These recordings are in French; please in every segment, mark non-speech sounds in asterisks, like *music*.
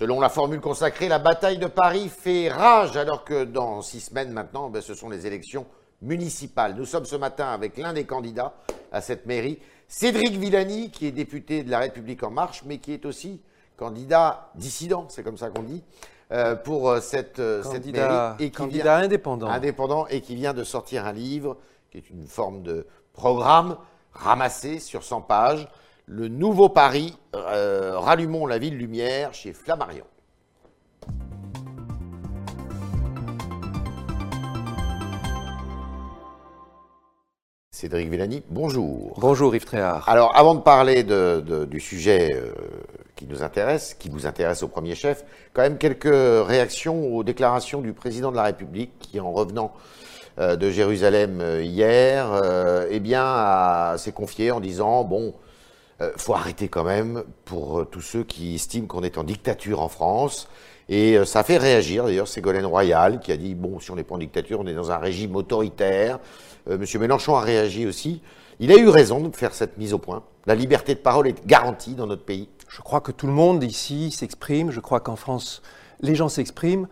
Selon la formule consacrée, la bataille de Paris fait rage alors que dans six semaines maintenant, ben, ce sont les élections municipales. Nous sommes ce matin avec l'un des candidats à cette mairie, Cédric Villani, qui est député de la République en marche, mais qui est aussi candidat dissident, c'est comme ça qu'on dit, euh, pour euh, cette, euh, cette Candidat, mairie. Et qui candidat vient- indépendant. indépendant et qui vient de sortir un livre qui est une forme de programme ramassé sur 100 pages. Le nouveau Paris, euh, rallumons la ville lumière chez Flammarion. Cédric Villani, bonjour. Bonjour Yves Tréhard. Alors, avant de parler de- de- du sujet euh, qui nous intéresse, qui vous intéresse au premier chef, quand même quelques réactions aux déclarations du président de la République qui, en revenant euh, de Jérusalem hier, eh bien, s'est confié en disant bon, euh, faut arrêter quand même pour euh, tous ceux qui estiment qu'on est en dictature en France. Et euh, ça fait réagir d'ailleurs Ségolène Royal qui a dit bon, si on n'est pas en dictature, on est dans un régime autoritaire. Euh, Monsieur Mélenchon a réagi aussi. Il a eu raison de faire cette mise au point. La liberté de parole est garantie dans notre pays. Je crois que tout le monde ici s'exprime. Je crois qu'en France, les gens s'expriment.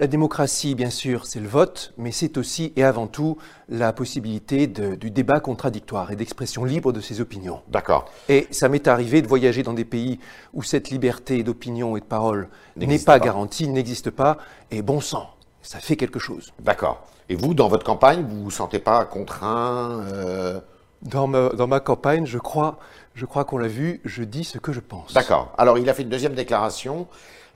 La démocratie, bien sûr, c'est le vote, mais c'est aussi et avant tout la possibilité de- du débat contradictoire et d'expression libre de ses opinions. D'accord. Et ça m'est arrivé de voyager dans des pays où cette liberté d'opinion et de parole n'est pas, pas. garantie, n'existe pas, et bon sang, ça fait quelque chose. D'accord. Et vous, dans votre campagne, vous vous sentez pas contraint euh, Dans ma, dans ma campagne, je crois, je crois qu'on l'a vu, je dis ce que je pense. D'accord. Alors, il a fait une deuxième déclaration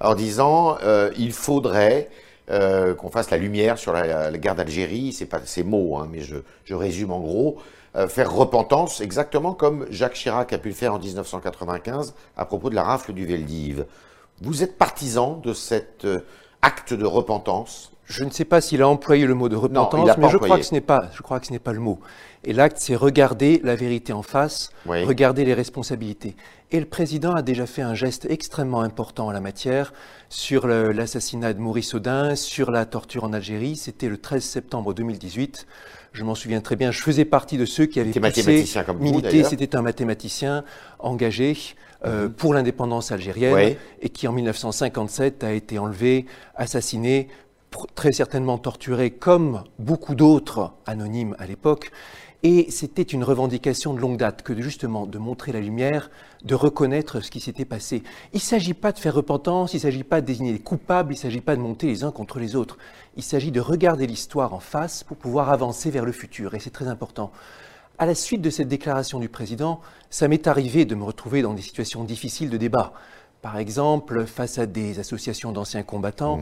en disant euh, il faudrait euh, qu'on fasse la lumière sur la, guerre d'Algérie. C'est pas ces mots, hein, mais je, je résume en gros. euh, faire repentance, exactement comme Jacques Chirac a pu le faire en 1995 à propos de la rafle du Veldiv. Vous êtes partisan de cet euh, acte de repentance Je ne sais pas s'il a employé le mot de repentance, mais je crois que ce n'est pas, je crois que ce n'est pas le mot. Et l'acte, c'est regarder la vérité en face, Oui. regarder les responsabilités. Et le président a déjà fait un geste extrêmement important en la matière sur le- l'assassinat de Maurice Audin, sur la torture en Algérie. C'était le 13 septembre 2018. Je m'en souviens très bien. Je faisais partie de ceux qui avaient poussé, comme milité. C'était un mathématicien engagé euh, pour l'indépendance algérienne Oui. et qui en 1957 a été enlevé, assassiné, très certainement torturé comme beaucoup d'autres anonymes à l'époque. Et c'était une revendication de longue date que justement de montrer la lumière, de reconnaître ce qui s'était passé. Il ne s'agit pas de faire repentance, il ne s'agit pas de désigner les coupables, il ne s'agit pas de monter les uns contre les autres. Il s'agit de regarder l'histoire en face pour pouvoir avancer vers le futur. Et c'est très important. À la suite de cette déclaration du président, ça m'est arrivé de me retrouver dans des situations difficiles de débat. Par exemple, face à des associations d'anciens combattants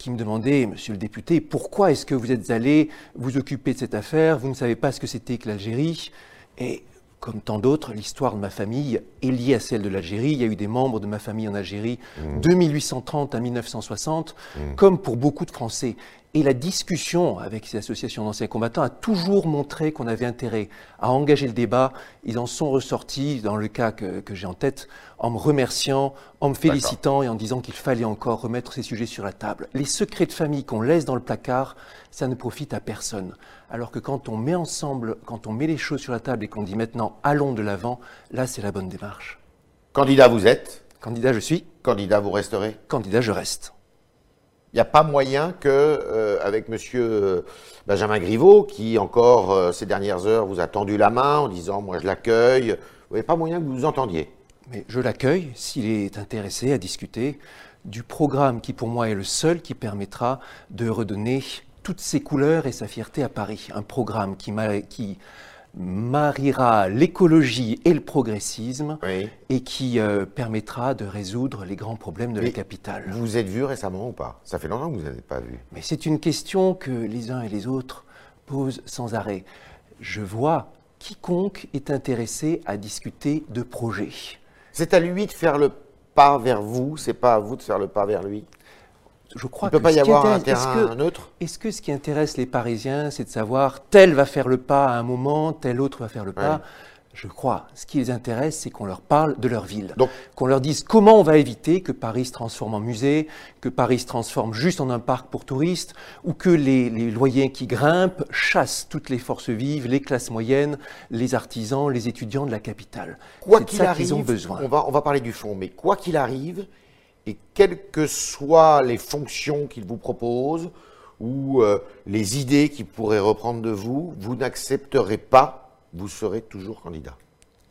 qui me demandaient, Monsieur le député, pourquoi est-ce que vous êtes allé vous occuper de cette affaire? Vous ne savez pas ce que c'était que l'Algérie Et comme tant d'autres, l'histoire de ma famille est liée à celle de l'Algérie. Il y a eu des membres de ma famille en Algérie de 1830 à 1960, comme pour beaucoup de Français. Et la discussion avec ces associations d'anciens combattants a toujours montré qu'on avait intérêt à engager le débat. Ils en sont ressortis, dans le cas que, que j'ai en tête, en me remerciant, en me félicitant et en disant qu'il fallait encore remettre ces sujets sur la table. Les secrets de famille qu'on laisse dans le placard, ça ne profite à personne. Alors que quand on met ensemble, quand on met les choses sur la table et qu'on dit maintenant allons de l'avant, là c'est la bonne démarche. Candidat vous êtes, Candidat je suis, candidat vous resterez? candidat je reste. Il n'y a pas moyen que, euh, avec Monsieur Benjamin Griveaux, qui encore euh, ces dernières heures vous a tendu la main en disant moi je l'accueille, vous n'avez pas moyen que vous vous entendiez. Mais je l'accueille s'il est intéressé à discuter du programme qui pour moi est le seul qui permettra de redonner toutes ses couleurs et sa fierté à Paris. Un programme qui, ma- qui mariera l'écologie et le progressisme Oui. et qui euh, permettra de résoudre les grands problèmes de Mais la capitale. Vous vous êtes vu récemment ou pas? Ça fait longtemps que vous n'avez pas vu. Mais c'est une question que les uns et les autres posent sans arrêt. Je vois quiconque est intéressé à discuter de projets. C'est à lui de faire le pas vers vous, c'est pas à vous de faire le pas vers lui? Je Il crois ne peut que pas ce y avoir un intéresse- est-ce terrain que- neutre Est-ce que ce qui intéresse les Parisiens, c'est de savoir tel va faire le pas à un moment, tel autre va faire le pas Ouais. Je crois. Ce qui les intéresse, c'est qu'on leur parle de leur ville. Qu'on leur dise comment on va éviter que Paris se transforme en musée, que Paris se transforme juste en un parc pour touristes, ou que les, les loyers qui grimpent chassent toutes les forces vives, les classes moyennes, les artisans, les étudiants de la capitale. Quoi qu'il arrive, qu'ils ont besoin. On, va, on va parler du fond, mais quoi qu'il arrive, et quelles que soient les fonctions qu'il vous propose ou euh, les idées qu'il pourrait reprendre de vous, vous n'accepterez pas, vous serez toujours candidat.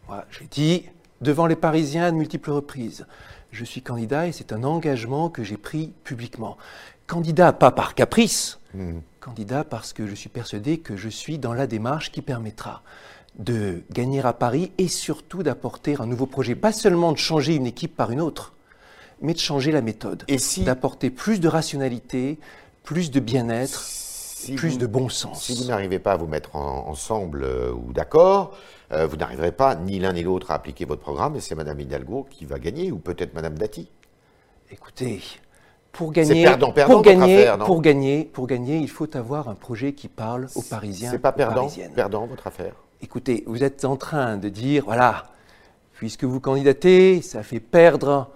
Moi, j'ai dit devant les Parisiens à de multiples reprises, je suis candidat et c'est un engagement que j'ai pris publiquement. Candidat pas par caprice, Hmm. candidat parce que je suis persuadé que je suis dans la démarche qui permettra de gagner à Paris et surtout d'apporter un nouveau projet. Pas seulement de changer une équipe par une autre, mais de changer la méthode. Et si- D'apporter plus de rationalité, plus de bien-être, Si plus vous- de bon sens. Si vous n'arrivez pas à vous mettre en- ensemble euh, ou d'accord, euh, vous n'arriverez pas ni l'un ni l'autre à appliquer votre programme et c'est Madame Hidalgo qui va gagner ou peut-être Madame Dati. Écoutez, pour gagner, pour, gagner affaire, pour, gagner, pour gagner, il faut avoir un projet qui parle aux Parisiens. C'est pas perdant, perdant votre affaire. Écoutez, vous êtes en train de dire, voilà, puisque vous candidatez, ça fait perdre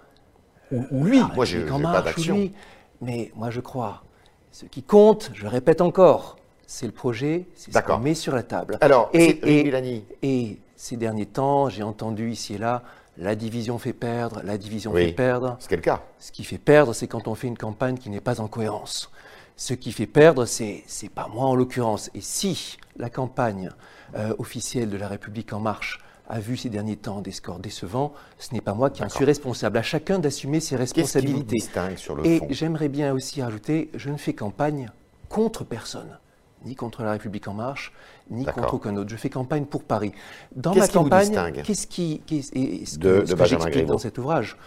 ou, ou lui, Ah, moi, pas d'action. lui. Mais moi, je crois, ce qui compte, je répète encore, c'est le projet, c'est ce qu'on met sur la table. Alors, et, ces derniers temps, j'ai entendu ici et là, la division fait perdre, la division Oui. fait perdre. c'est quel cas Ce qui fait perdre, c'est quand on fait une campagne qui n'est pas en cohérence. Ce qui fait perdre, c'est c'est pas moi en l'occurrence. Et si la campagne euh, officielle de la République en marche a vu ces derniers temps des scores décevants, ce n'est pas moi qui en suis responsable. À chacun d'assumer ses Qu'est-ce qui vous responsabilités. distingue sur le Et j'aimerais bien aussi rajouter, je ne fais campagne contre personne, ni contre la République en marche, ni contre aucun autre. Je fais campagne pour Paris. Dans ma campagne, qu'est-ce qui, et ce que, De- ce de que j'explique dans cet ouvrage,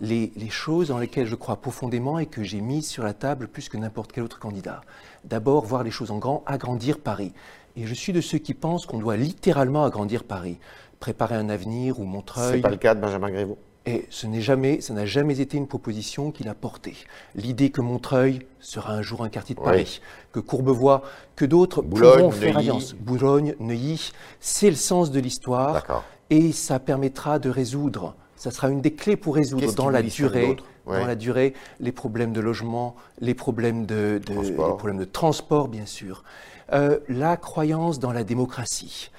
les, les choses dans lesquelles je crois profondément et que j'ai mises sur la table plus que n'importe quel autre candidat. D'abord, voir les choses en grand, agrandir Paris. Et je suis de ceux qui pensent qu'on doit littéralement agrandir Paris, préparer un avenir ou C'est Montreuil, pas le cas de Benjamin Griveaux et ce n'est jamais, ça n'a jamais été une proposition qu'il a portée. L'idée que Montreuil sera un jour un quartier de Oui. Paris, que Courbevoie, que d'autres Boulogne, pourront faire alliance. Boulogne, Neuilly, c'est le sens de l'histoire D'accord. et ça permettra de résoudre. Ça sera une des clés pour résoudre dans la durée, Ouais. dans la durée, les problèmes de logement, les problèmes de, de- Transport. les problèmes de transport, bien sûr, Euh, la croyance dans la démocratie.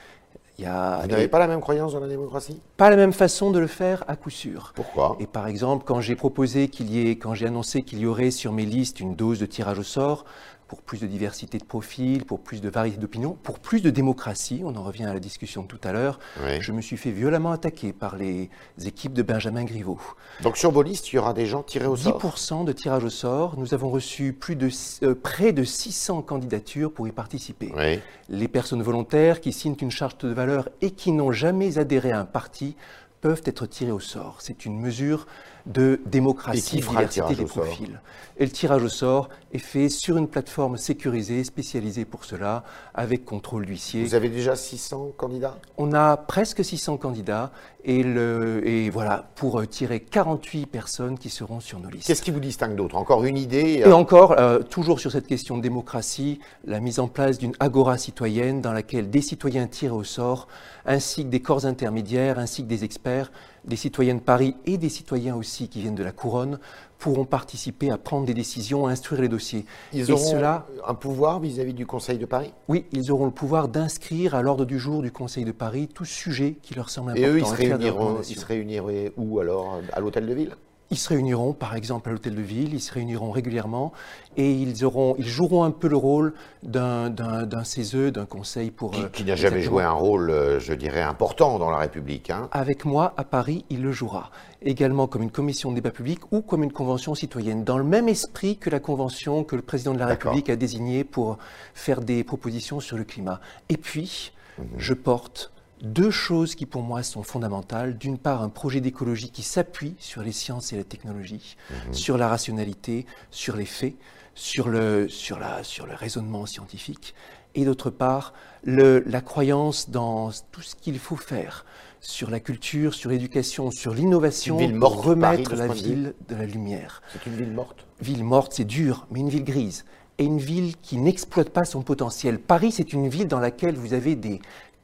Il y a Vous n'avez pas la même croyance dans la démocratie? Pas la même façon de le faire à coup sûr. Pourquoi? Et par exemple, quand j'ai proposé qu'il y ait, quand j'ai annoncé qu'il y aurait sur mes listes une dose de tirage au sort, pour plus de diversité de profils, pour plus de variété d'opinions, pour plus de démocratie, on en revient à la discussion de tout à l'heure, Oui. je me suis fait violemment attaquer par les équipes de Benjamin Griveaux. Donc sur vos listes, il y aura des gens tirés au sort 10% de tirage au sort, nous avons reçu plus de, euh, près de 600 candidatures pour y participer. Oui. Les personnes volontaires qui signent une charte de valeur et qui n'ont jamais adhéré à un parti peuvent être tirées au sort. C'est une mesure de démocratie, le diversité des profils. Et le tirage au sort est fait sur une plateforme sécurisée, spécialisée pour cela, avec contrôle d'huissier. Vous avez déjà 600 candidats? On a presque 600 candidats et, le, et voilà, pour euh, tirer 48 personnes qui seront sur nos listes. Qu'est-ce qui vous distingue d'autre? Encore une idée Et encore, euh, toujours sur cette question de démocratie, la mise en place d'une agora citoyenne dans laquelle des citoyens tirés au sort, ainsi que des corps intermédiaires, ainsi que des experts, des citoyens de Paris et des citoyens aussi qui viennent de la couronne, pourront participer à prendre des décisions, à instruire les dossiers. Ils et auront cela, un pouvoir vis-à-vis du Conseil de Paris? Oui, ils auront le pouvoir d'inscrire à l'ordre du jour du Conseil de Paris tout sujet qui leur semble important. Et eux, ils se, réuniront, ils se réuniraient où alors À l'hôtel de ville? Ils se réuniront, par exemple, à l'hôtel de ville, ils se réuniront régulièrement et ils, auront, ils joueront un peu le rôle d'un CESE, d'un conseil pour... Qui, euh, qui n'a jamais joué un rôle, euh, je dirais, important dans la République. hein. Avec moi, à Paris, il le jouera. Également comme une commission de débat public ou comme une convention citoyenne, dans le même esprit que la convention que le président de la. République a désignée pour faire des propositions sur le climat. Et puis, Mhm. je porte deux choses qui pour moi sont fondamentales. D'une part, un projet d'écologie qui s'appuie sur les sciences et la technologie, Mhm. sur la rationalité, sur les faits, sur le, sur la, sur le raisonnement scientifique. Et d'autre part, le- la croyance dans tout ce qu'il faut faire sur la culture, sur l'éducation, sur l'innovation pour remettre la ville de la lumière. C'est une ville morte. Ville morte, c'est dur, mais une ville grise. Et une ville qui n'exploite pas son potentiel. Paris, c'est une ville dans laquelle vous avez des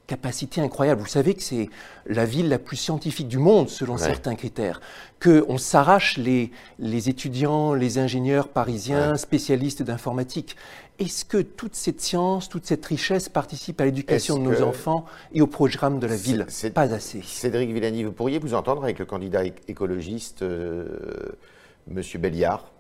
capacités incroyables. Vous savez que c'est la ville la plus scientifique du monde, selon Ouais. certains critères. Qu'on s'arrache les, les étudiants, les ingénieurs parisiens, Ouais. spécialistes d'informatique. Est-ce que toute cette science, toute cette richesse participe à l'éducation de nos enfants et au programme de la ville? C'est- Pas assez. Cédric Villani, vous pourriez vous entendre avec le candidat écologiste euh, Monsieur Béliard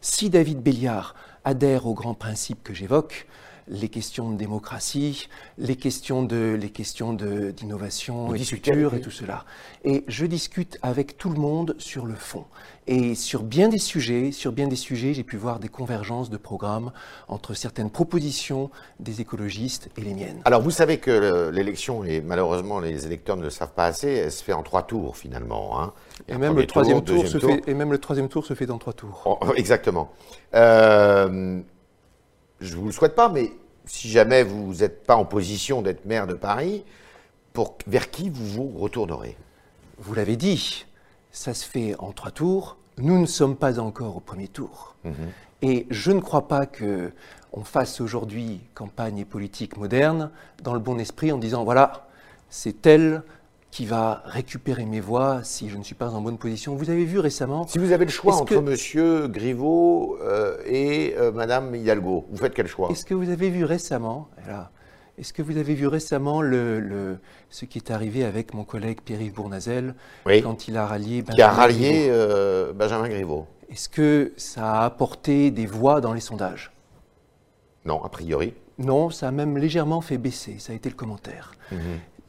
Si David Béliard adhère aux grands principes que j'évoque, les questions de démocratie, les questions de les questions d'innovation et de futur et tout cela. Et je discute avec tout le monde sur le fond. Et sur bien des sujets, sur bien des sujets, j'ai pu voir des convergences de programmes entre certaines propositions des écologistes et les miennes. Alors vous savez que l'élection, et malheureusement les électeurs ne le savent pas assez, elle se fait en trois tours finalement. Hein. Et même, le troisième tour, se Fait, et même le troisième tour se fait dans trois tours. Oh, *laughs* exactement. Euh, je ne vous le souhaite pas, mais si jamais vous n'êtes pas en position d'être maire de Paris, pour, vers qui vous vous retournerez? Vous l'avez dit, ça se fait en trois tours. Nous ne sommes pas encore au premier tour. Mhm. Et je ne crois pas que on fasse aujourd'hui campagne politique moderne dans le bon esprit en disant voilà, c'est tel qui va récupérer mes voix si je ne suis pas en bonne position. Vous avez vu récemment. Si vous avez le choix entre Monsieur Griveaux euh, et euh, Madame Hidalgo, vous faites quel choix? Est-ce que vous avez vu récemment, est-ce que vous avez vu récemment le, ce qui est arrivé avec mon collègue Pierre-Yves Bournazel quand il a rallié Benjamin Qui a rallié euh, Benjamin Griveaux. Est-ce que ça a apporté des voix dans les sondages? Non, a priori. Non, ça a même légèrement fait baisser, ça a été le commentaire. Mhm.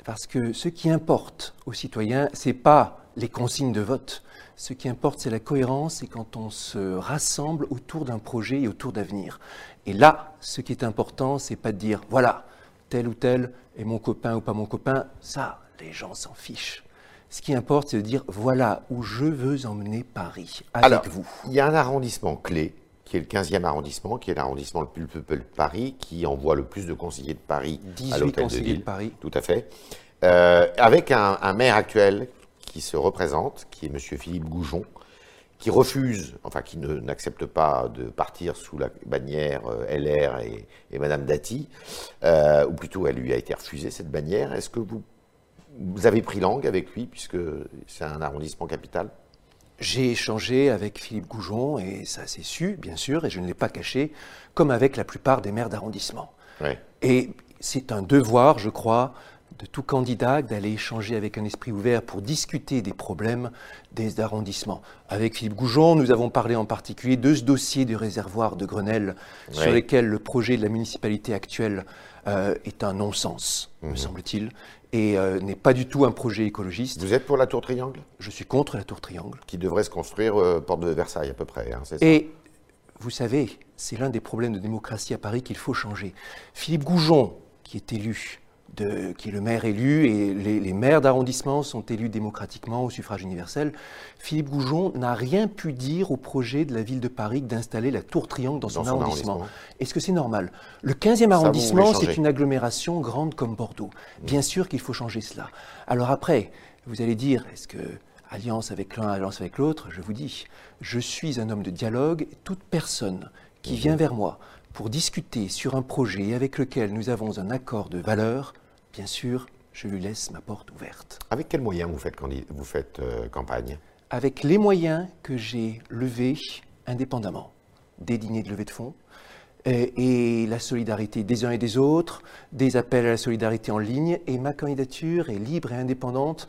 Parce que ce qui importe aux citoyens, ce n'est pas les consignes de vote. Ce qui importe, c'est la cohérence et quand on se rassemble autour d'un projet et autour d'avenir. Et là, ce qui est important, c'est pas de dire voilà, tel ou tel est mon copain ou pas mon copain. Ça, les gens s'en fichent. Ce qui importe, c'est de dire voilà où je veux emmener Paris avec Alors, vous. Il y a un arrondissement clé qui est le 15e arrondissement, qui est l'arrondissement le plus peuplé de Paris, qui envoie le plus de conseillers de Paris à l'hôtel de ville. De Paris. Tout à fait. Euh, avec un, maire actuel qui se représente, qui est M. Philippe Goujon, qui refuse, enfin qui n'accepte pas de partir sous la bannière euh, LR et, et Mme Dati, euh, ou plutôt elle lui a été refusée cette bannière. Est-ce que vous, vous avez pris langue avec lui, puisque c'est un arrondissement capital? J'ai échangé avec Philippe Goujon, et ça s'est su, bien sûr, et je ne l'ai pas caché, comme avec la plupart des maires d'arrondissement. Et c'est un devoir, je crois, de tout candidat d'aller échanger avec un esprit ouvert pour discuter des problèmes des arrondissements. Avec Philippe Goujon, nous avons parlé en particulier de ce dossier du réservoir de Grenelle, sur lequel le projet de la municipalité actuelle euh, est un non-sens, me mhm. semble-t-il et euh, n'est pas du tout un projet écologiste. Vous êtes pour la tour triangle? Je suis contre la tour triangle. Qui devrait se construire euh, porte de Versailles à peu près, hein, ça? Et vous savez, c'est l'un des problèmes de démocratie à Paris qu'il faut changer. Philippe Goujon, qui est élu qui est le maire élu, et les, maires d'arrondissement sont élus démocratiquement au suffrage universel, Philippe Goujon n'a rien pu dire au projet de la ville de Paris d'installer la tour triangle dans, son, arrondissement. Est-ce que c'est normal? Le 15e arrondissement, c'est une agglomération grande comme Bordeaux. Mm. Bien sûr qu'il faut changer cela. Alors après, vous allez dire, est-ce que alliance avec l'un, alliance avec l'autre? Je vous dis, je suis un homme de dialogue. Toute personne qui mm-hmm. vient vers moi pour discuter sur un projet avec lequel nous avons un accord de valeur, bien sûr, je lui laisse ma porte ouverte. Avec quels moyens vous faites, vous faites euh, campagne? Avec les moyens que j'ai levés indépendamment. Des dîners de levée de fonds, et, la solidarité des uns et des autres, des appels à la solidarité en ligne, et ma candidature est libre et indépendante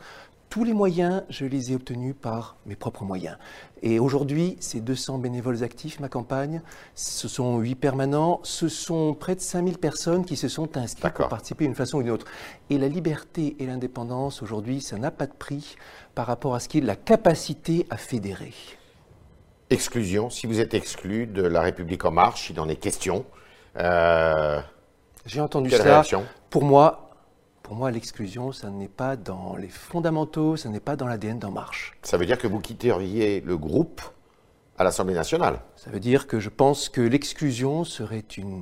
tous les moyens, je les ai obtenus par mes propres moyens. Et aujourd'hui, c'est 200 bénévoles actifs, ma campagne. Ce sont 8 permanents. Ce sont près de 5000 personnes qui se sont inscrites pour participer d'une façon ou d'une autre. Et la liberté et l'indépendance, aujourd'hui, ça n'a pas de prix par rapport à ce qui est la capacité à fédérer. Exclusion, si vous êtes exclu de la République en marche, il en est question. Euh, J'ai entendu ça. Pour moi, pour moi, l'exclusion, ça n'est pas dans les fondamentaux, ça n'est pas dans l'ADN d'En Marche. Ça veut dire que vous quitteriez le groupe à l'Assemblée nationale Ça veut dire que je pense que l'exclusion serait une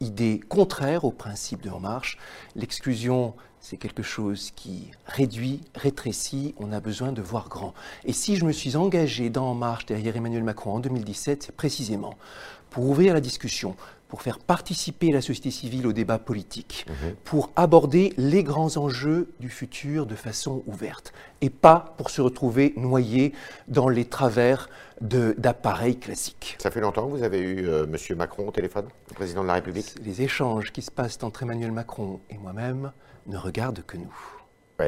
idée contraire au principe de En Marche. L'exclusion, c'est quelque chose qui réduit, rétrécit, on a besoin de voir grand. Et si je me suis engagé dans En Marche derrière Emmanuel Macron en 2017, c'est précisément pour ouvrir la discussion, pour faire participer la société civile au débat politique, mhm. pour aborder les grands enjeux du futur de façon ouverte, et pas pour se retrouver noyé dans les travers d'appareils classiques. Ça fait longtemps que vous avez eu euh, M. Macron au téléphone, le président de la République? Les échanges qui se passent entre Emmanuel Macron et moi-même ne regardent que nous. Oui.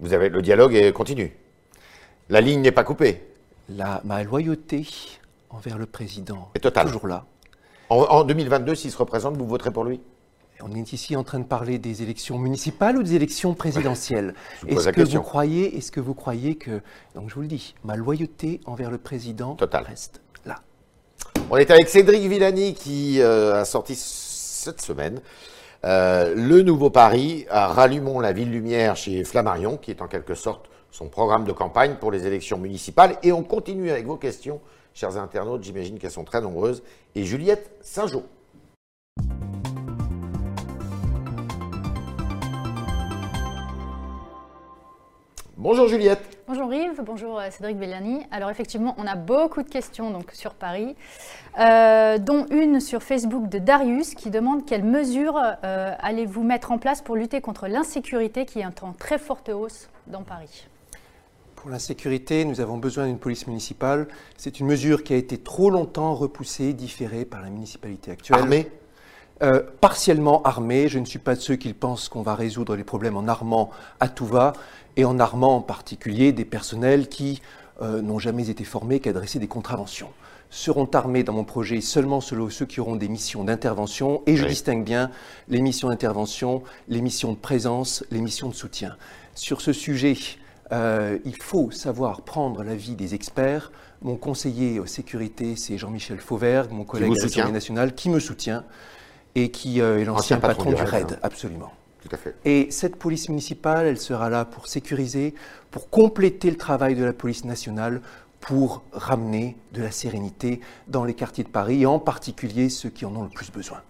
Vous avez, le dialogue est continu. La ligne n'est pas coupée. la, ma loyauté envers le président est totale. toujours là. En, en 2022, s'il se représente, vous voterez pour lui? On est ici en train de parler des élections municipales ou des élections présidentielles? Est-ce que vous croyez, est-ce que vous croyez que, donc je vous le dis, ma loyauté envers le président reste là? On est avec Cédric Villani qui euh, a sorti cette semaine euh, le nouveau Paris Rallumons la ville lumière chez Flammarion, qui est en quelque sorte son programme de campagne pour les élections municipales. Et on continue avec vos questions, chers internautes, j'imagine qu'elles sont très nombreuses. Et Juliette Saint-Jean. Bonjour Juliette. Bonjour Yves, bonjour euh, Cédric Bellani. Alors effectivement, on a beaucoup de questions donc, sur Paris, euh, dont une sur Facebook de Darius qui demande quelles mesures euh, allez-vous mettre en place pour lutter contre l'insécurité qui est en très forte hausse dans Paris? Pour la sécurité, nous avons besoin d'une police municipale. C'est une mesure qui a été trop longtemps repoussée, différée par la municipalité actuelle. Armée Euh, partiellement armée. Je ne suis pas de ceux qui pensent qu'on va résoudre les problèmes en armant à tout va, et en armant en particulier des personnels qui euh, n'ont jamais été formés qu'à dresser des contraventions. Seront armés dans mon projet seulement ceux, ceux qui auront des missions d'intervention, et je Oui. distingue bien les missions d'intervention, les missions de présence, les missions de soutien. Sur ce sujet, euh, il faut savoir prendre l'avis des experts. Mon conseiller sécurité, c'est Jean-Michel Fauvergue, mon collègue à l'Assemblée nationale, qui me soutient et qui euh, est l'ancien Ancien patron patron, du RAID, hein. absolument. Tout à fait. Et cette police municipale, elle sera là pour sécuriser, pour compléter le travail de la police nationale, pour ramener de la sérénité dans les quartiers de Paris, et en particulier ceux qui en ont le plus besoin.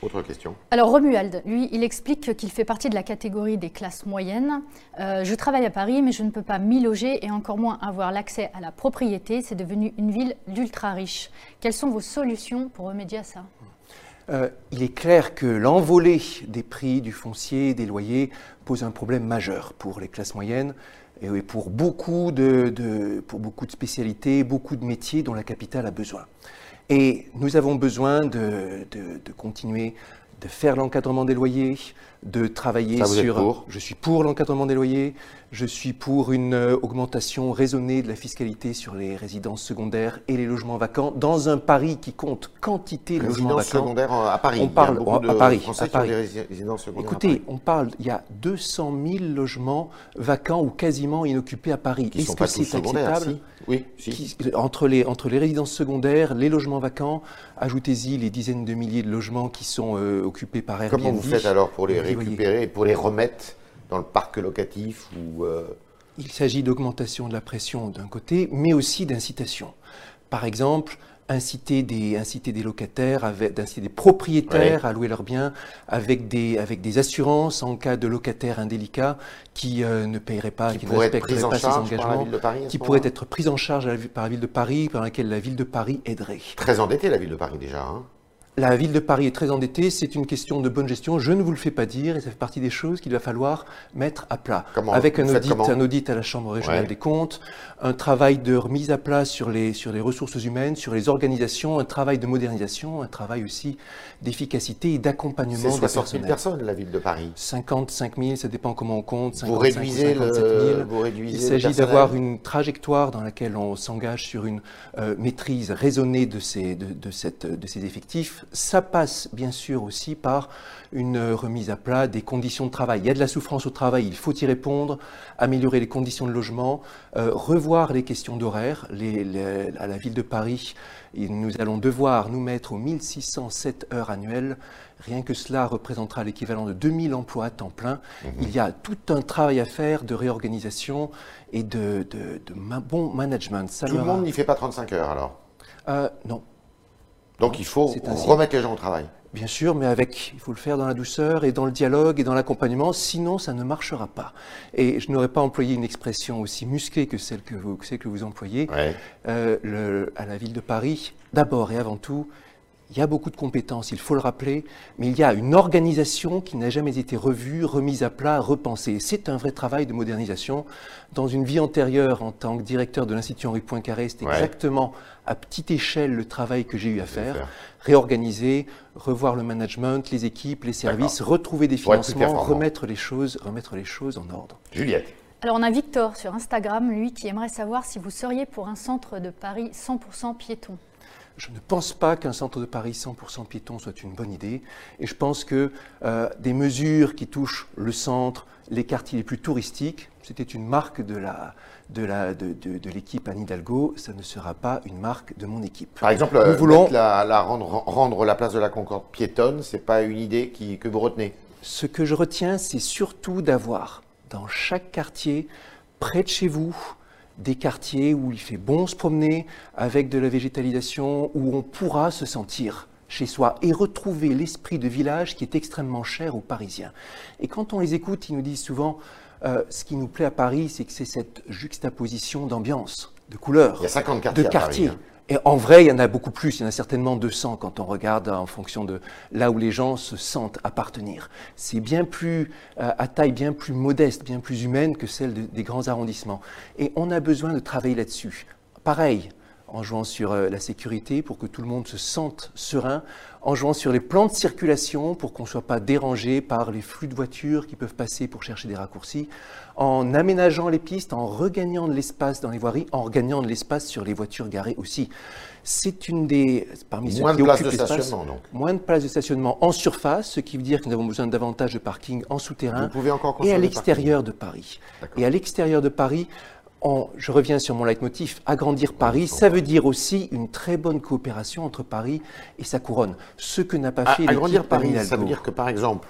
Autre question. Alors Romuald, lui, il explique qu'il fait partie de la catégorie des classes moyennes. Euh, je travaille à Paris, mais je ne peux pas m'y loger et encore moins avoir l'accès à la propriété. C'est devenu une ville d'ultra riches. Quelles sont vos solutions pour remédier à ça? Euh, il est clair que l'envolée des prix du foncier, des loyers, pose un problème majeur pour les classes moyennes et pour beaucoup de, pour beaucoup spécialités, beaucoup de métiers dont la capitale a besoin. Et nous avons besoin de- de continuer de faire l'encadrement des loyers, de travailler Ça, sur... Je suis pour l'encadrement des loyers, je suis pour une euh, augmentation raisonnée de la fiscalité sur les résidences secondaires et les logements vacants dans un Paris qui compte quantité de logements vacants. secondaire euh, à Paris. On parle- à de Paris, à Paris. secondaires à Écoutez, Paris. on parle, il y a 200 000 logements vacants ou quasiment inoccupés à Paris. Est-ce que c'est secondaires, acceptable si? Oui, si. Qui- entre, les, entre les résidences secondaires, les logements vacants, ajoutez-y les dizaines de milliers de logements qui sont euh, occupés par Airbnb. Comment vous faites alors pour les. Récupérer et pour les remettre dans le parc locatif ou euh, Il s'agit d'augmentation de la pression d'un côté, mais aussi d'incitation. Par exemple, inciter des, inciter des locataires, avec- d'inciter des propriétaires à louer leurs biens avec des, avec des assurances en cas de locataires indélicats qui euh, ne paieraient pas, qui qui ne en pas la engagements, ville de Paris à ce qui pourraient être prises en charge par la ville de Paris, par laquelle la ville de Paris aiderait. Très endettée la ville de Paris déjà. hein. La ville de Paris est très endettée, c'est une question de bonne gestion, je ne vous le fais pas dire, et ça fait partie des choses qu'il va falloir mettre à plat. Comment Avec un audit, un audit à la Chambre régionale Ouais. des comptes, un travail de remise à plat sur les, sur les ressources humaines, sur les organisations, un travail de modernisation, un travail aussi d'efficacité et C'est d'accompagnement des 60 000 personnels. personnes la ville de Paris. 55 000, ça dépend comment on compte, 55 Vous réduisez, ou 57 000. le, vous réduisez Il s'agit d'avoir une trajectoire dans laquelle on s'engage sur une euh, maîtrise raisonnée de ces, de, de cette, de ces effectifs. Ça passe bien sûr aussi par une remise à plat des conditions de travail. Il y a de la souffrance au travail, il faut y répondre, améliorer les conditions de logement, euh, revoir les questions d'horaire. Les- les- à la ville de Paris, nous allons devoir nous mettre aux 1607 heures annuelles. Rien que cela représentera l'équivalent de 2000 emplois à temps plein. Mhm. Il y a tout un travail à faire de réorganisation et de, de- de ma- bon management. Ça Tout le monde n'y fait pas 35 heures alors? Euh, non, Donc il faut remettre les gens au travail. bien sûr, mais avec, il faut le faire dans la douceur et dans le dialogue et dans l'accompagnement, sinon ça ne marchera pas. Et je n'aurais pas employé une expression aussi musclée que celle que vous, que celle que vous employez. Ouais. Euh, le- à la ville de Paris, d'abord et avant tout, il y a beaucoup de compétences, il faut le rappeler, mais il y a une organisation qui n'a jamais été revue, remise à plat, repensée. C'est un vrai travail de modernisation. Dans une vie antérieure, en tant que directeur de l'Institut Henri Poincaré, c'était Ouais. exactement à petite échelle le travail que j'ai eu à faire. faire. Réorganiser, revoir le management, les équipes, les services, retrouver des financements, remettre les choses, remettre les choses en ordre. Juliette. Alors on a Victor sur Instagram, lui qui aimerait savoir si vous seriez pour un centre de Paris 100% piéton. Je ne pense pas qu'un centre de Paris 100% piéton soit une bonne idée. Et je pense que euh, des mesures qui touchent le centre, les quartiers les plus touristiques, c'était une marque de la, de, la, de, de, l'équipe Anne Hidalgo, ça ne sera pas une marque de mon équipe. Par exemple, Nous voulons la, la rendre, rendre, la place de la Concorde piétonne, ce n'est pas une idée qui, que vous retenez? Ce que je retiens, c'est surtout d'avoir dans chaque quartier, près de chez vous, des quartiers où il fait bon se promener avec de la végétalisation, où on pourra se sentir chez soi et retrouver l'esprit de village qui est extrêmement cher aux Parisiens. Et quand on les écoute, ils nous disent souvent, euh, ce qui nous plaît à Paris, c'est que c'est cette juxtaposition d'ambiance, de couleurs, de quartiers. Hein. Et en vrai, il y en a beaucoup plus. Il y en a certainement 200 quand on regarde en fonction de là où les gens se sentent appartenir. C'est bien plus euh, à taille bien plus modeste, bien plus humaine que celle des grands arrondissements. Et on a besoin de travailler là-dessus. Pareil, en jouant sur euh, la sécurité pour que tout le monde se sente serein, en jouant sur les plans de circulation pour qu'on ne soit pas dérangé par les flux de voitures qui peuvent passer pour chercher des raccourcis, en aménageant les pistes, en regagnant de l'espace dans les voiries, en regagnant de l'espace sur les voitures garées aussi. C'est une des parmi moins de places de stationnement donc. Moins de places de stationnement en surface, ce qui veut dire que nous avons besoin davantage de parking en souterrain et à l'extérieur de Paris. Et à l'extérieur de Paris, je reviens sur mon leitmotiv, agrandir Paris, ça veut dire aussi une très bonne coopération entre Paris et sa couronne. Ce que n'a pas fait l'équipe Agrandir Paris, ça veut dire que par exemple,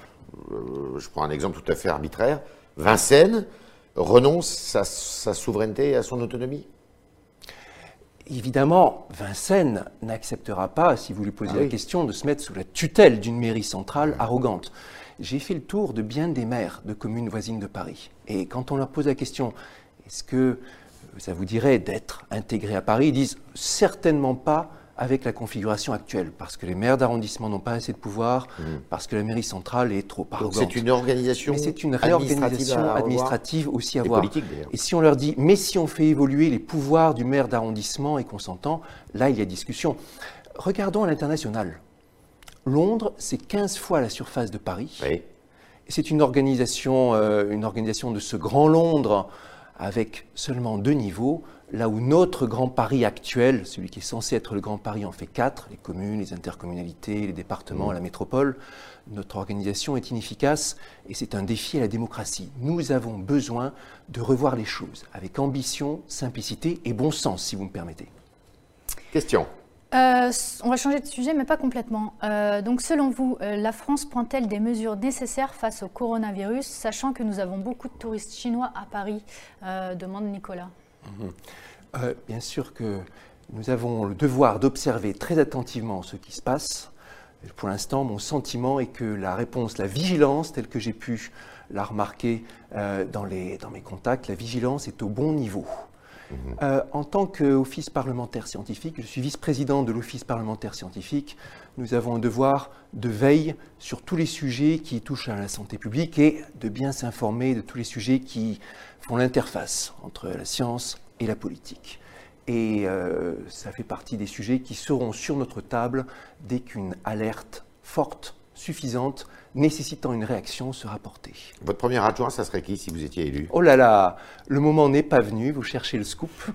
euh, je prends un exemple tout à fait arbitraire, Vincennes renonce à sa souveraineté et à son autonomie? Évidemment, Vincennes n'acceptera pas, si vous lui posez ah la question, de se mettre sous la tutelle d'une mairie centrale arrogante. J'ai fait le tour de bien des maires de communes voisines de Paris. Et quand on leur pose la question, est-ce que ça vous dirait d'être intégré à Paris? Ils disent certainement pas avec la configuration actuelle, parce que les maires d'arrondissement n'ont pas assez de pouvoir, mmh. parce que la mairie centrale est trop arrogante. Donc c'est une organisation c'est une réorganisation administrative, aussi à et voir. Et si on leur dit, mais si on fait évoluer les pouvoirs du maire d'arrondissement et qu'on s'entend, là il y a discussion. Regardons à l'international. Londres, c'est 15 fois la surface de Paris. Oui. C'est une organisation, euh, une organisation de ce grand Londres avec seulement deux niveaux, là où notre Grand Paris actuel, celui qui est censé être le Grand Paris, en fait quatre, les communes, les intercommunalités, les départements, mmh. la métropole, notre organisation est inefficace et c'est un défi à la démocratie. Nous avons besoin de revoir les choses avec ambition, simplicité et bon sens, si vous me permettez. Question. Euh, on va changer de sujet, mais pas complètement. Euh, donc, selon vous, euh, la France prend-elle des mesures nécessaires face au coronavirus, sachant que nous avons beaucoup de touristes chinois à Paris demande Nicolas. Mhm. bien sûr que nous avons le devoir d'observer très attentivement ce qui se passe. Pour l'instant, mon sentiment est que la réponse, la vigilance, telle que j'ai pu la remarquer dans, les, dans mes contacts, la vigilance est au bon niveau. Euh, en tant qu'office parlementaire scientifique, je suis vice-président de l'office parlementaire scientifique, nous avons un devoir de veille sur tous les sujets qui touchent à la santé publique et de bien s'informer de tous les sujets qui font l'interface entre la science et la politique. Et euh, ça fait partie des sujets qui seront sur notre table dès qu'une alerte forte, suffisante, nécessitant une réaction sera portée. Votre premier adjoint, ça serait qui si vous étiez élu? Oh là là, le moment n'est pas venu, vous cherchez le scoop. *laughs*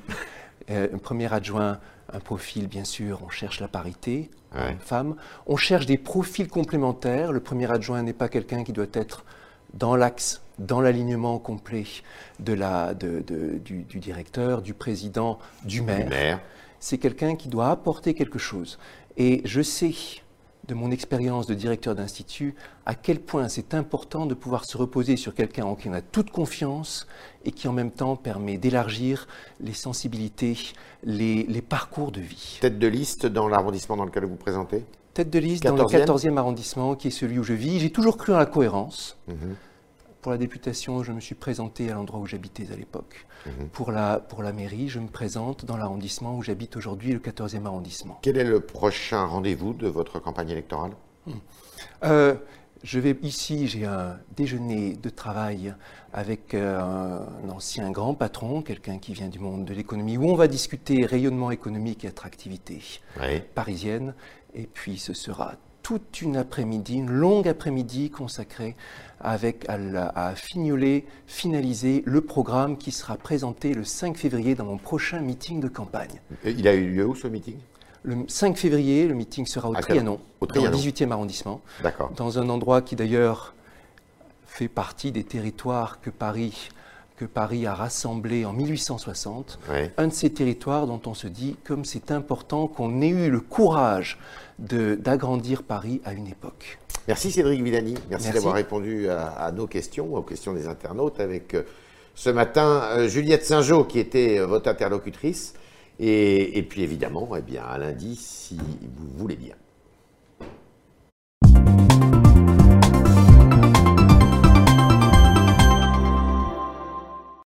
Euh, un premier adjoint, un profil, bien sûr, on cherche la parité, une femme. On cherche des profils complémentaires. Le premier adjoint n'est pas quelqu'un qui doit être dans l'axe, dans l'alignement complet de la, de, du, du, directeur, du président, du maire. maire. C'est quelqu'un qui doit apporter quelque chose. Et je sais de mon expérience de directeur d'institut à quel point c'est important de pouvoir se reposer sur quelqu'un en qui on a toute confiance et qui en même temps permet d'élargir les sensibilités, les, parcours de vie. Tête de liste dans l'arrondissement dans lequel vous vous présentez? Tête de liste dans le 14e arrondissement qui est celui où je vis. J'ai toujours cru en la cohérence. Mhm. Pour la députation, je me suis présenté à l'endroit où j'habitais à l'époque. Mhm. Pour, la, pour la mairie, je me présente dans l'arrondissement où j'habite aujourd'hui, le 14e arrondissement. Quel est le prochain rendez-vous de votre campagne électorale? Hmm. euh, je vais ici, j'ai un déjeuner de travail avec euh, un ancien grand patron, quelqu'un qui vient du monde de l'économie, où on va discuter rayonnement économique et attractivité parisienne. Et puis ce sera toute une après-midi, une longue après-midi consacrée avec à, à, fignoler, finaliser le programme qui sera présenté le 5 février dans mon prochain meeting de campagne. il a eu lieu où ce meeting? Le 5 février, le meeting sera au Trianon, au Trianon, dans le 18e arrondissement, dans un endroit qui d'ailleurs fait partie des territoires que Paris que Paris a rassemblé en 1860, un de ces territoires dont on se dit comme c'est important qu'on ait eu le courage d'agrandir Paris à une époque. Merci Cédric Villani, merci, d'avoir répondu à, nos questions, aux questions des internautes, avec euh, ce matin euh, Juliette Saint-Jean qui était euh, votre interlocutrice, et, et puis évidemment, eh bien, à lundi si vous voulez bien.